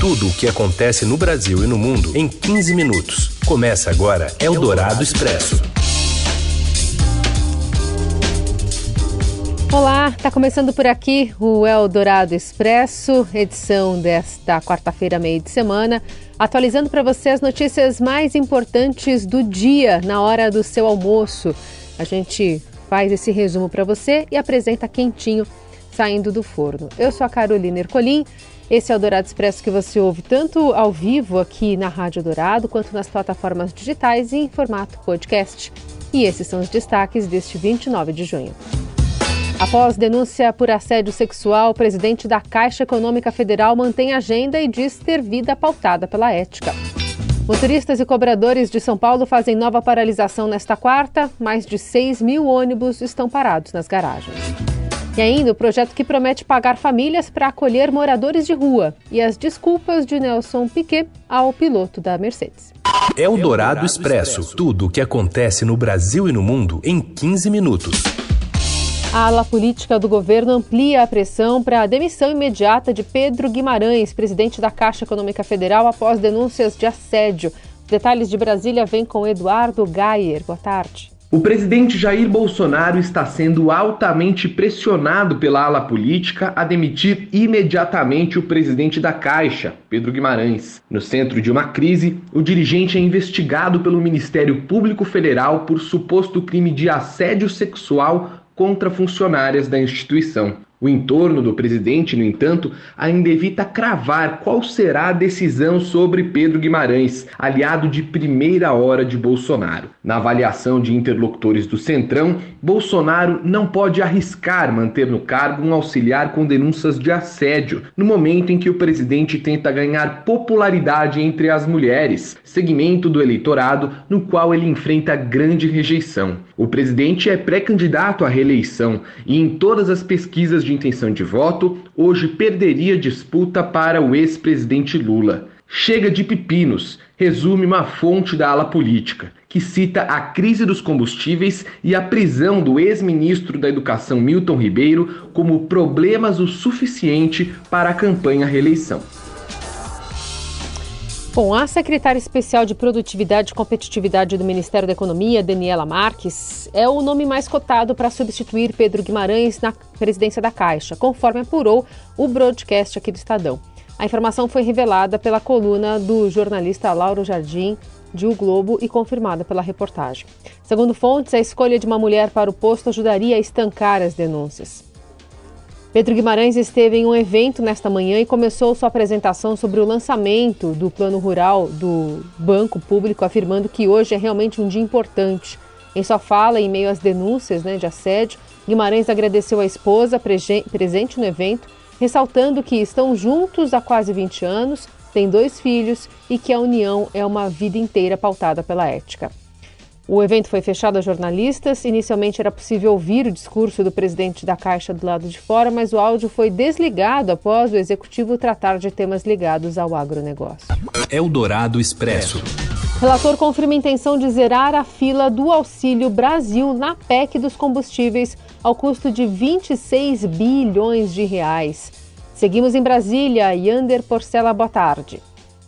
Tudo o que acontece no Brasil e no mundo em 15 minutos. Começa agora Eldorado Expresso. Olá, está começando por aqui o Eldorado Expresso, edição desta quarta-feira, meio de semana, atualizando para você as notícias mais importantes do dia na hora do seu almoço. A gente faz esse resumo para você e apresenta quentinho saindo do forno. Eu sou a Carolina Ercolim. Esse é o Dourado Expresso que você ouve tanto ao vivo aqui na Rádio Dourado quanto nas plataformas digitais e em formato podcast. E esses são os destaques deste 29 de junho. Após denúncia por assédio sexual, o presidente da Caixa Econômica Federal mantém agenda e diz ter vida pautada pela ética. Motoristas e cobradores de São Paulo fazem nova paralisação nesta quarta. Mais de 6 mil ônibus estão parados nas garagens. E ainda o projeto que promete pagar famílias para acolher moradores de rua e as desculpas de Nelson Piquet ao piloto da Mercedes. É o Dourado Expresso. Tudo o que acontece no Brasil e no mundo em 15 minutos. A ala política do governo amplia a pressão para a demissão imediata de Pedro Guimarães, presidente da Caixa Econômica Federal, após denúncias de assédio. Detalhes de Brasília vem com Eduardo Gayer. Boa tarde. O presidente Jair Bolsonaro está sendo altamente pressionado pela ala política a demitir imediatamente o presidente da Caixa, Pedro Guimarães. No centro de uma crise, o dirigente é investigado pelo Ministério Público Federal por suposto crime de assédio sexual contra funcionárias da instituição. O entorno do presidente, no entanto, ainda evita cravar qual será a decisão sobre Pedro Guimarães, aliado de primeira hora de Bolsonaro. Na avaliação de interlocutores do Centrão, Bolsonaro não pode arriscar manter no cargo um auxiliar com denúncias de assédio, no momento em que o presidente tenta ganhar popularidade entre as mulheres, segmento do eleitorado no qual ele enfrenta grande rejeição. O presidente é pré-candidato à reeleição e em todas as pesquisas de de intenção de voto, hoje perderia disputa para o ex-presidente Lula. Chega de pepinos, resume uma fonte da ala política, que cita a crise dos combustíveis e a prisão do ex-ministro da Educação Milton Ribeiro como problemas o suficiente para a campanha reeleição. Bom, a secretária especial de Produtividade e Competitividade do Ministério da Economia, Daniela Marques, é o nome mais cotado para substituir Pedro Guimarães na presidência da Caixa, conforme apurou o broadcast aqui do Estadão. A informação foi revelada pela coluna do jornalista Lauro Jardim de O Globo e confirmada pela reportagem. Segundo fontes, a escolha de uma mulher para o posto ajudaria a estancar as denúncias. Pedro Guimarães esteve em um evento nesta manhã e começou sua apresentação sobre o lançamento do Plano Rural do Banco Público, afirmando que hoje é realmente um dia importante. Em sua fala, em meio às denúncias né, de assédio, Guimarães agradeceu a esposa presente no evento, ressaltando que estão juntos há quase 20 anos, têm dois filhos e que a união é uma vida inteira pautada pela ética. O evento foi fechado a jornalistas. Inicialmente era possível ouvir o discurso do presidente da Caixa do lado de fora, mas o áudio foi desligado após o executivo tratar de temas ligados ao agronegócio. Eldorado Expresso. Relator confirma a intenção de zerar a fila do Auxílio Brasil na PEC dos combustíveis ao custo de 26 bilhões de reais. Seguimos em Brasília. Yander Porcela, boa tarde.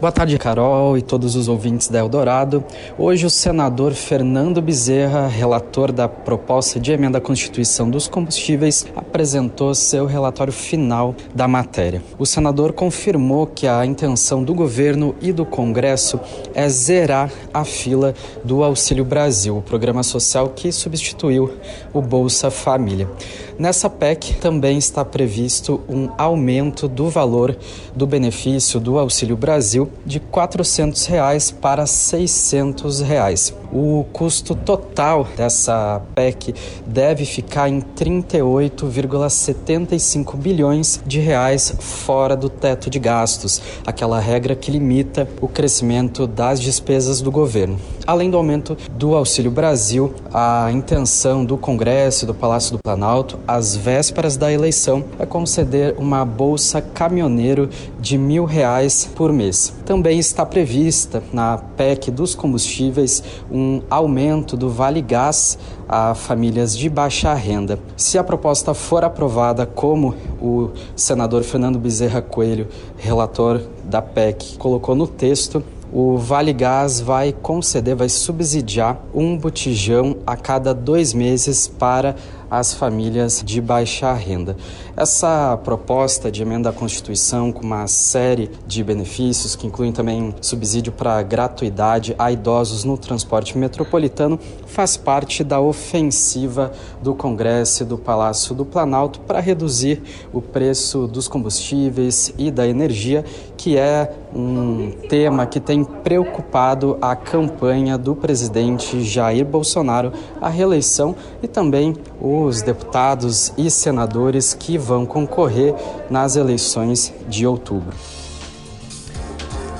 Boa tarde, Carol e todos os ouvintes da Eldorado. Hoje, o senador Fernando Bezerra, relator da proposta de emenda à Constituição dos Combustíveis, apresentou seu relatório final da matéria. O senador confirmou que a intenção do governo e do Congresso é zerar a fila do Auxílio Brasil, o programa social que substituiu o Bolsa Família. Nessa PEC também está previsto um aumento do valor do benefício do Auxílio Brasil de 400 reais para 600 reais. O custo total dessa PEC deve ficar em 38,75 bilhões de reais fora do teto de gastos, aquela regra que limita o crescimento das despesas do governo. Além do aumento do Auxílio Brasil, a intenção do Congresso e do Palácio do Planalto, às vésperas da eleição, é conceder uma bolsa caminhoneiro de mil reais por mês. Também está prevista na PEC dos combustíveis um aumento do Vale Gás a famílias de baixa renda. Se a proposta for aprovada, como o senador Fernando Bezerra Coelho, relator da PEC, colocou no texto, o Vale Gás vai conceder, vai subsidiar um botijão a cada dois meses para as famílias de baixa renda. Essa proposta de emenda à Constituição, com uma série de benefícios, que incluem também subsídio para gratuidade a idosos no transporte metropolitano, faz parte da ofensiva do Congresso e do Palácio do Planalto para reduzir o preço dos combustíveis e da energia, que é um tema que tem preocupado a campanha do presidente Jair Bolsonaro à reeleição e também os deputados e senadores que vão concorrer nas eleições de outubro.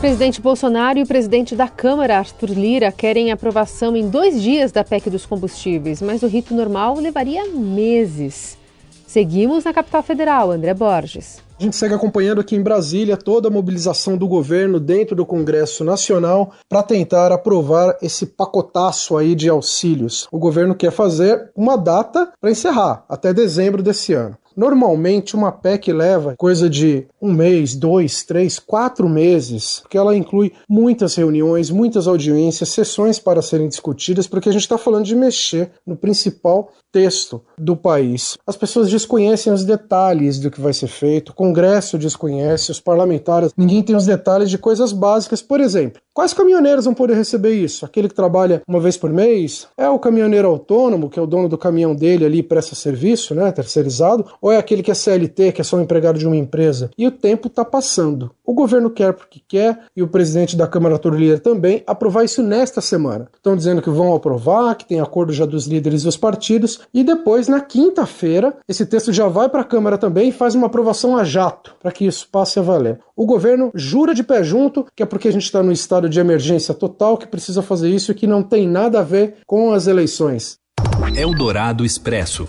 Presidente Bolsonaro e o presidente da Câmara, Arthur Lira, querem aprovação em dois dias da PEC dos combustíveis, mas o rito normal levaria meses. Seguimos na capital federal, André Borges. A gente segue acompanhando aqui em Brasília toda a mobilização do governo dentro do Congresso Nacional para tentar aprovar esse pacotaço aí de auxílios. O governo quer fazer uma data para encerrar, até dezembro desse ano. Normalmente, uma PEC leva coisa de um mês, dois, três, quatro meses, porque ela inclui muitas reuniões, muitas audiências, sessões para serem discutidas, porque a gente está falando de mexer no principal texto do país. As pessoas desconhecem os detalhes do que vai ser feito, Congresso desconhece, os parlamentares, ninguém tem os detalhes de coisas básicas. Por exemplo, quais caminhoneiros vão poder receber isso? Aquele que trabalha uma vez por mês? É o caminhoneiro autônomo, que é o dono do caminhão dele ali e presta serviço, né, terceirizado? Ou é aquele que é CLT, que é só um empregado de uma empresa? E o tempo está passando. O governo quer porque quer, e o presidente da Câmara Turlier também, aprovar isso nesta semana. Estão dizendo que vão aprovar, que tem acordo já dos líderes dos partidos, e depois, na quinta-feira, esse texto já vai para a Câmara também e faz uma aprovação a jato, para que isso passe a valer. O governo jura de pé junto que é porque a gente está no estado de emergência total que precisa fazer isso e que não tem nada a ver com as eleições. Eldorado Expresso.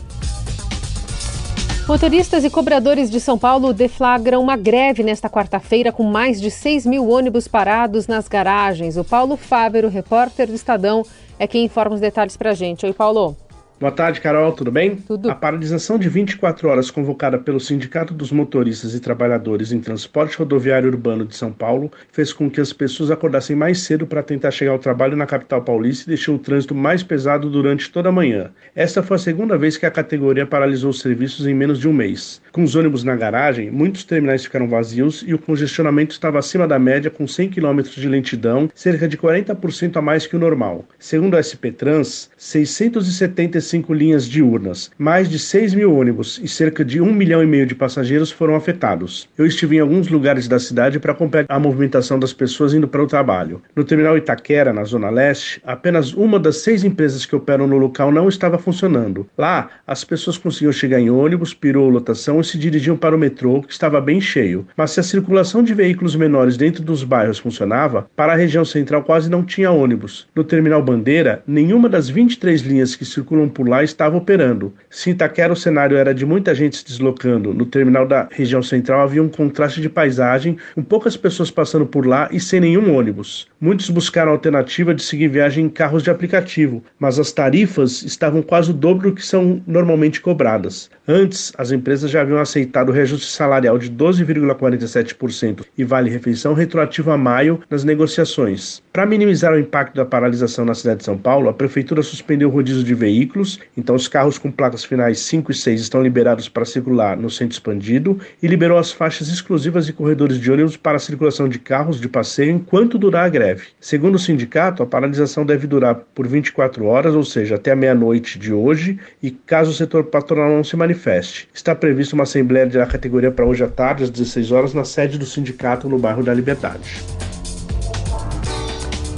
Motoristas e cobradores de São Paulo deflagram uma greve nesta quarta-feira com mais de 6 mil ônibus parados nas garagens. O Paulo Fávero, repórter do Estadão, é quem informa os detalhes para a gente. Oi, Paulo. Boa tarde, Carol, tudo bem? Tudo. A paralisação de 24 horas convocada pelo Sindicato dos Motoristas e Trabalhadores em Transporte Rodoviário Urbano de São Paulo fez com que as pessoas acordassem mais cedo para tentar chegar ao trabalho na capital paulista e deixou o trânsito mais pesado durante toda a manhã. Esta foi a segunda vez que a categoria paralisou os serviços em menos de um mês. Com os ônibus na garagem, muitos terminais ficaram vazios e o congestionamento estava acima da média, com 100 km de lentidão, cerca de 40% a mais que o normal. Segundo a SP Trans, 676 35 linhas diurnas. Mais de 6 mil ônibus e cerca de 1 milhão e meio de passageiros foram afetados. Eu estive em alguns lugares da cidade para acompanhar a movimentação das pessoas indo para o trabalho. No terminal Itaquera, na Zona Leste, apenas uma das seis empresas que operam no local não estava funcionando. Lá, as pessoas conseguiam chegar em ônibus, pirou lotação e se dirigiam para o metrô, que estava bem cheio. Mas se a circulação de veículos menores dentro dos bairros funcionava, para a região central quase não tinha ônibus. No terminal Bandeira, nenhuma das 23 linhas que circulam por lá estava operando. Se Itaquera o cenário era de muita gente se deslocando, no terminal da região central havia um contraste de paisagem, com poucas pessoas passando por lá e sem nenhum ônibus. Muitos buscaram a alternativa de seguir viagem em carros de aplicativo, mas as tarifas estavam quase o dobro do que são normalmente cobradas. Antes, as empresas já haviam aceitado o reajuste salarial de 12,47% e vale-refeição retroativo a maio nas negociações. Para minimizar o impacto da paralisação na cidade de São Paulo, a prefeitura suspendeu o rodízio de veículos, então os carros com placas finais 5 e 6 estão liberados para circular no centro expandido e liberou as faixas exclusivas e corredores de ônibus para a circulação de carros de passeio enquanto durar a greve. Segundo o sindicato, a paralisação deve durar por 24 horas, ou seja, até a meia-noite de hoje, e caso o setor patronal não se manifeste. Está prevista uma assembleia da categoria para hoje à tarde, às 16 horas, na sede do sindicato no bairro da Liberdade.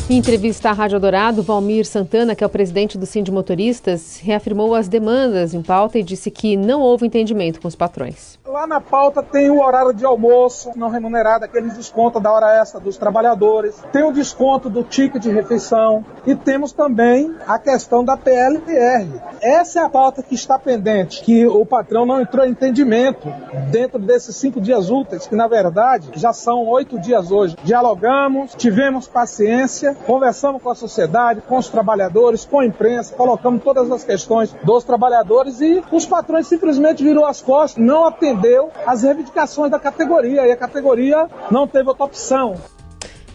Em entrevista à Rádio Dourado, Valmir Santana, que é o presidente do Sind Motoristas, reafirmou as demandas em pauta e disse que não houve entendimento com os patrões. Lá na pauta tem o horário de almoço não remunerado, aqueles descontos da hora extra dos trabalhadores, tem o desconto do ticket de refeição e temos também a questão da PLPR. Essa é a pauta que está pendente, que o patrão não entrou em entendimento dentro desses cinco dias úteis, que na verdade já são oito dias hoje. Dialogamos, tivemos paciência, conversamos com a sociedade, com os trabalhadores, com a imprensa, colocamos todas as questões dos trabalhadores e os patrões simplesmente virou as costas, não atendeu às reivindicações da categoria e a categoria não teve outra opção.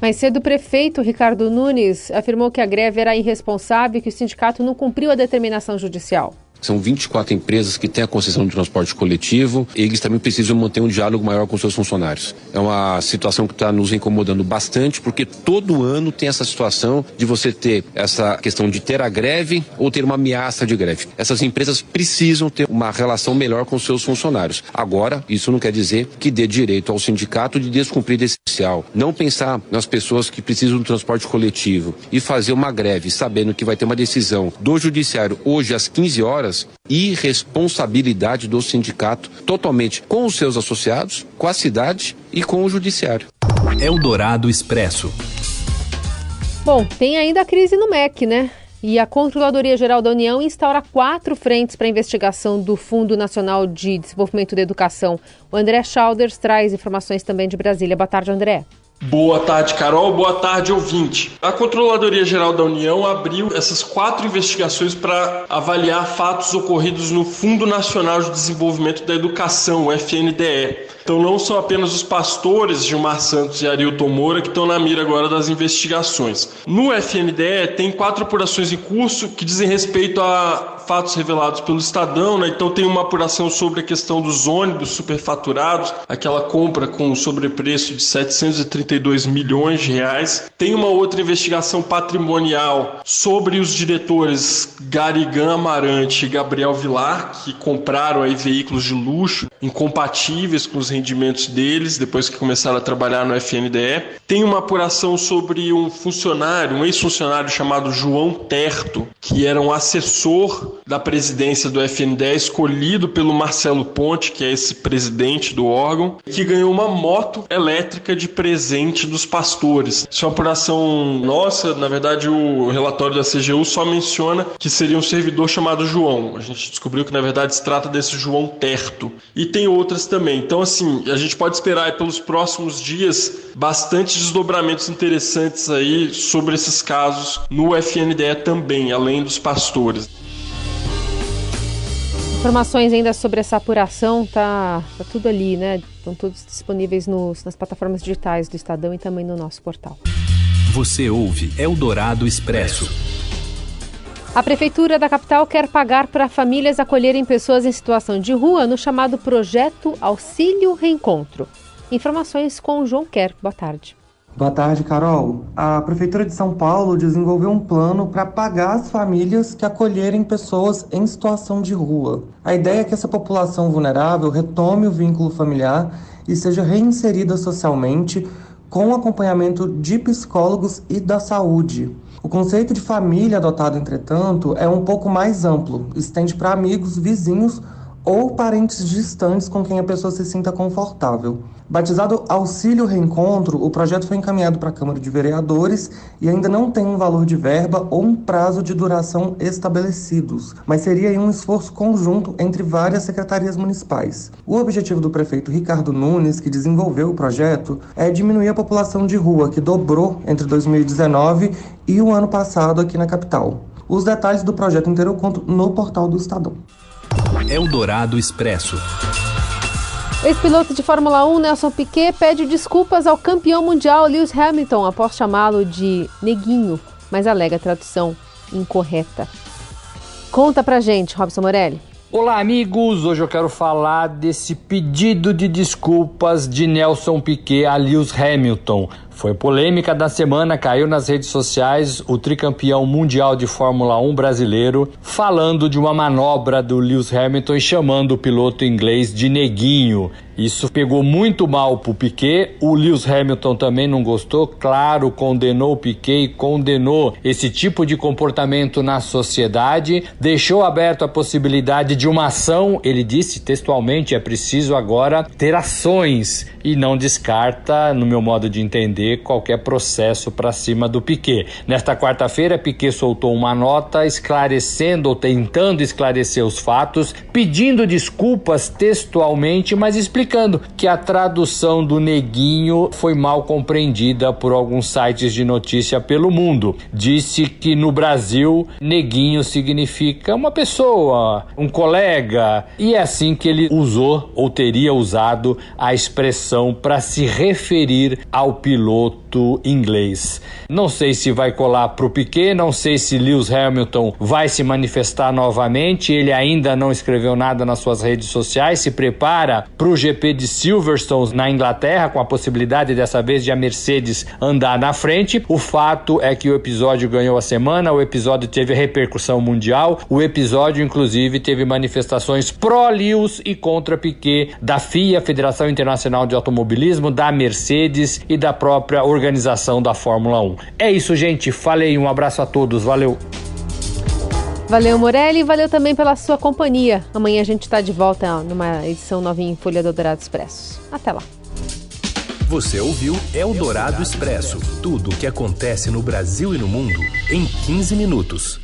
Mais cedo, o prefeito Ricardo Nunes afirmou que a greve era irresponsável e que o sindicato não cumpriu a determinação judicial. São 24 empresas que têm a concessão de transporte coletivo e eles também precisam manter um diálogo maior com seus funcionários. É uma situação que está nos incomodando bastante, porque todo ano tem essa situação de você ter essa questão de ter a greve ou ter uma ameaça de greve. Essas empresas precisam ter uma relação melhor com seus funcionários. Agora, isso não quer dizer que dê direito ao sindicato de descumprir esse essencial. Não pensar nas pessoas que precisam do transporte coletivo e fazer uma greve sabendo que vai ter uma decisão do judiciário hoje às 15 horas irresponsabilidade do sindicato totalmente com os seus associados, com a cidade e com o judiciário. Eldorado Expresso. Bom, tem ainda a crise no MEC, né? E a Controladoria Geral da União instaura quatro frentes para a investigação do Fundo Nacional de Desenvolvimento da Educação. O André Schauders traz informações também de Brasília. Boa tarde, André. Boa tarde, Carol. Boa tarde, ouvinte. A Controladoria Geral da União abriu essas quatro investigações para avaliar fatos ocorridos no Fundo Nacional de Desenvolvimento da Educação, o FNDE. Então não são apenas os pastores Gilmar Santos e Arilton Moura que estão na mira agora das investigações. No FNDE tem quatro apurações em curso que dizem respeito a fatos revelados pelo Estadão, né? Então tem uma apuração sobre a questão dos ônibus superfaturados, aquela compra com sobrepreço de 732 milhões de reais. Tem uma outra investigação patrimonial sobre os diretores Garigan Amarante e Gabriel Vilar, que compraram aí veículos de luxo incompatíveis com os rendimentos deles depois que começaram a trabalhar no FNDE. Tem uma apuração sobre um funcionário, um ex-funcionário chamado João Terto, que era um assessor da presidência do FNDE, escolhido pelo Marcelo Ponte, que é esse presidente do órgão, que ganhou uma moto elétrica de presente dos pastores. Isso é uma apuração nossa, na verdade o relatório da CGU só menciona que seria um servidor chamado João. A gente descobriu que na verdade se trata desse João Terto. E tem outras também. Então, assim, a gente pode esperar pelos próximos dias bastante desdobramentos interessantes aí sobre esses casos no FNDE também, além dos pastores. Informações ainda sobre essa apuração, tá, tá tudo ali, né? Estão todos disponíveis nos, nas plataformas digitais do Estadão e também no nosso portal. Você ouve Eldorado Expresso. A Prefeitura da capital quer pagar para famílias acolherem pessoas em situação de rua no chamado Projeto Auxílio Reencontro. Informações com João Quer. Boa tarde. Boa tarde, Carol. A Prefeitura de São Paulo desenvolveu um plano para pagar as famílias que acolherem pessoas em situação de rua. A ideia é que essa população vulnerável retome o vínculo familiar e seja reinserida socialmente com acompanhamento de psicólogos e da saúde. O conceito de família adotado, entretanto, é um pouco mais amplo, estende para amigos, vizinhos ou parentes distantes com quem a pessoa se sinta confortável. Batizado Auxílio Reencontro, o projeto foi encaminhado para a Câmara de Vereadores e ainda não tem um valor de verba ou um prazo de duração estabelecidos, mas seria um esforço conjunto entre várias secretarias municipais. O objetivo do prefeito Ricardo Nunes, que desenvolveu o projeto, é diminuir a população de rua, que dobrou entre 2019 e o ano passado aqui na capital. Os detalhes do projeto inteiro eu conto no portal do Estadão. Eldorado Expresso. Ex-piloto de Fórmula 1 Nelson Piquet pede desculpas ao campeão mundial Lewis Hamilton após chamá-lo de neguinho, mas alega tradução incorreta. Conta pra gente, Robson Morelli. Olá, amigos! Hoje eu quero falar desse pedido de desculpas de Nelson Piquet a Lewis Hamilton. Foi polêmica da semana, caiu nas redes sociais o tricampeão mundial de Fórmula 1 brasileiro falando de uma manobra do Lewis Hamilton e chamando o piloto inglês de neguinho. Isso pegou muito mal pro Piquet. O Lewis Hamilton também não gostou, claro, condenou o Piquet condenou esse tipo de comportamento na sociedade, deixou aberto a possibilidade de uma ação. Ele disse textualmente: é preciso agora ter ações e não descarta, no meu modo de entender, qualquer processo para cima do Piquet. Nesta quarta-feira, Piquet soltou uma nota esclarecendo ou tentando esclarecer os fatos, pedindo desculpas textualmente, mas explicando que a tradução do neguinho foi mal compreendida por alguns sites de notícia pelo mundo. Disse que no Brasil, neguinho significa uma pessoa, um colega, e é assim que ele usou ou teria usado a expressão para se referir ao piloto inglês. Não sei se vai colar para o Piquet, não sei se Lewis Hamilton vai se manifestar novamente. Ele ainda não escreveu nada nas suas redes sociais. Se prepara para o GP de Silverstone na Inglaterra, com a possibilidade dessa vez de a Mercedes andar na frente. O fato é que o episódio ganhou a semana, o episódio teve repercussão mundial, o episódio, inclusive, teve manifestações pró-Lewis e contra Piquet da FIA, Federação Internacional de automobilismo, da Mercedes e da própria organização da Fórmula 1. É isso, gente. Falei, um abraço a todos. Valeu. Valeu, Morelli, e valeu também pela sua companhia. Amanhã a gente está de volta numa edição novinha em Folha do Dourado Expresso. Até lá. Você ouviu Eldorado Expresso tudo o que acontece no Brasil e no mundo em 15 minutos.